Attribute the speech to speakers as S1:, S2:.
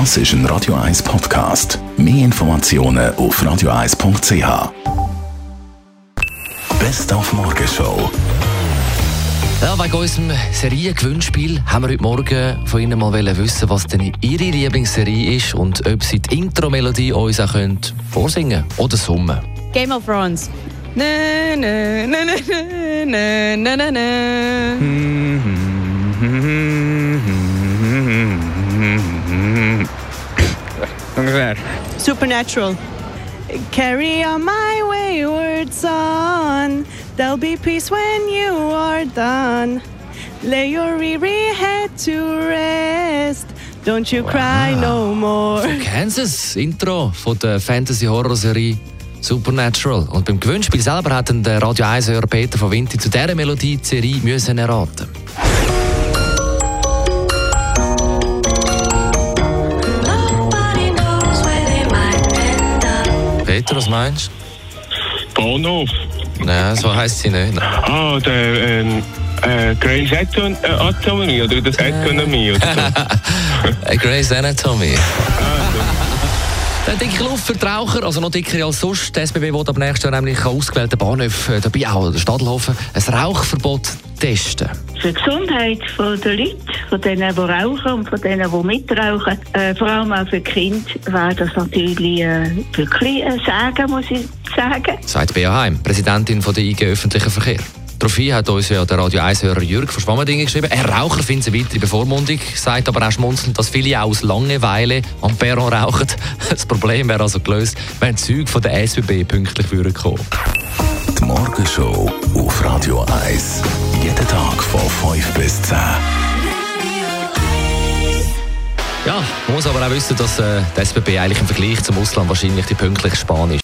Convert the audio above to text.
S1: Das ist ein Radio 1 Podcast. Mehr Informationen auf radio1.ch. Best auf Morgenshow.
S2: Ja, wegen unserem Seriengewinnspiel haben wir heute Morgen von Ihnen mal wissen, was denn Ihre Lieblingsserie ist und ob Sie die Intro-Melodie uns auch können vorsingen oder summen.
S3: Game of Thrones. Na, na, na, na, na, na, na, na.
S4: Ungefähr.
S3: Supernatural. Carry on my wayward son. There'll be peace when you are done. Lay your weary head to rest. Don't you cry no more.
S2: Kansas, Intro von der Fantasy-Horror-Serie Supernatural. Und beim Gewinnspiel selber hat der Radio 1-Hörer Peter von Vinti zu dieser Melodie die Serie müssen erraten
S5: Nobody
S2: Peter, was meinst
S6: Bahnhof.
S2: du? Nein, so heisst sie nicht.
S6: Ah, der ähm, äh, Grey's Aton äh, Anatomy oder das Anatomie oder so.
S2: Äh, Grey's Anatomy. Der dicke Luft für die Raucher, also noch dicker als sonst. Die SBB will ab nächstes Jahr nämlich an ausgewählten Bahnhöfen, äh, dabei auch der Stadelhofen, ein Rauchverbot testen.
S7: für die Gesundheit der Leute, von denen, die rauchen und von denen, die mitrauchen, äh, vor allem auch für Kinder, wäre das natürlich äh, wirklich ein Sagen, muss ich sagen.
S2: Sagt Bea Heim, Präsidentin von der IG Öffentlichen Verkehr. Daraufhin hat uns ja der Radio 1-Hörer Jürg von Schwammendingen geschrieben, er Raucher findet eine weitere Bevormundung, sagt aber auch schmunzelnd, dass viele auch aus Langeweile am Perron rauchen. Das Problem wäre also gelöst, wenn die Züge von der SBB pünktlich würden kommen.
S1: Die Morgenshow auf Radio 1. Jeden Tag von 5 bis 10.
S2: Ja, man muss aber auch wissen, dass äh, die SBB eigentlich im Vergleich zum Ausland wahrscheinlich die pünktliche Spahn ist.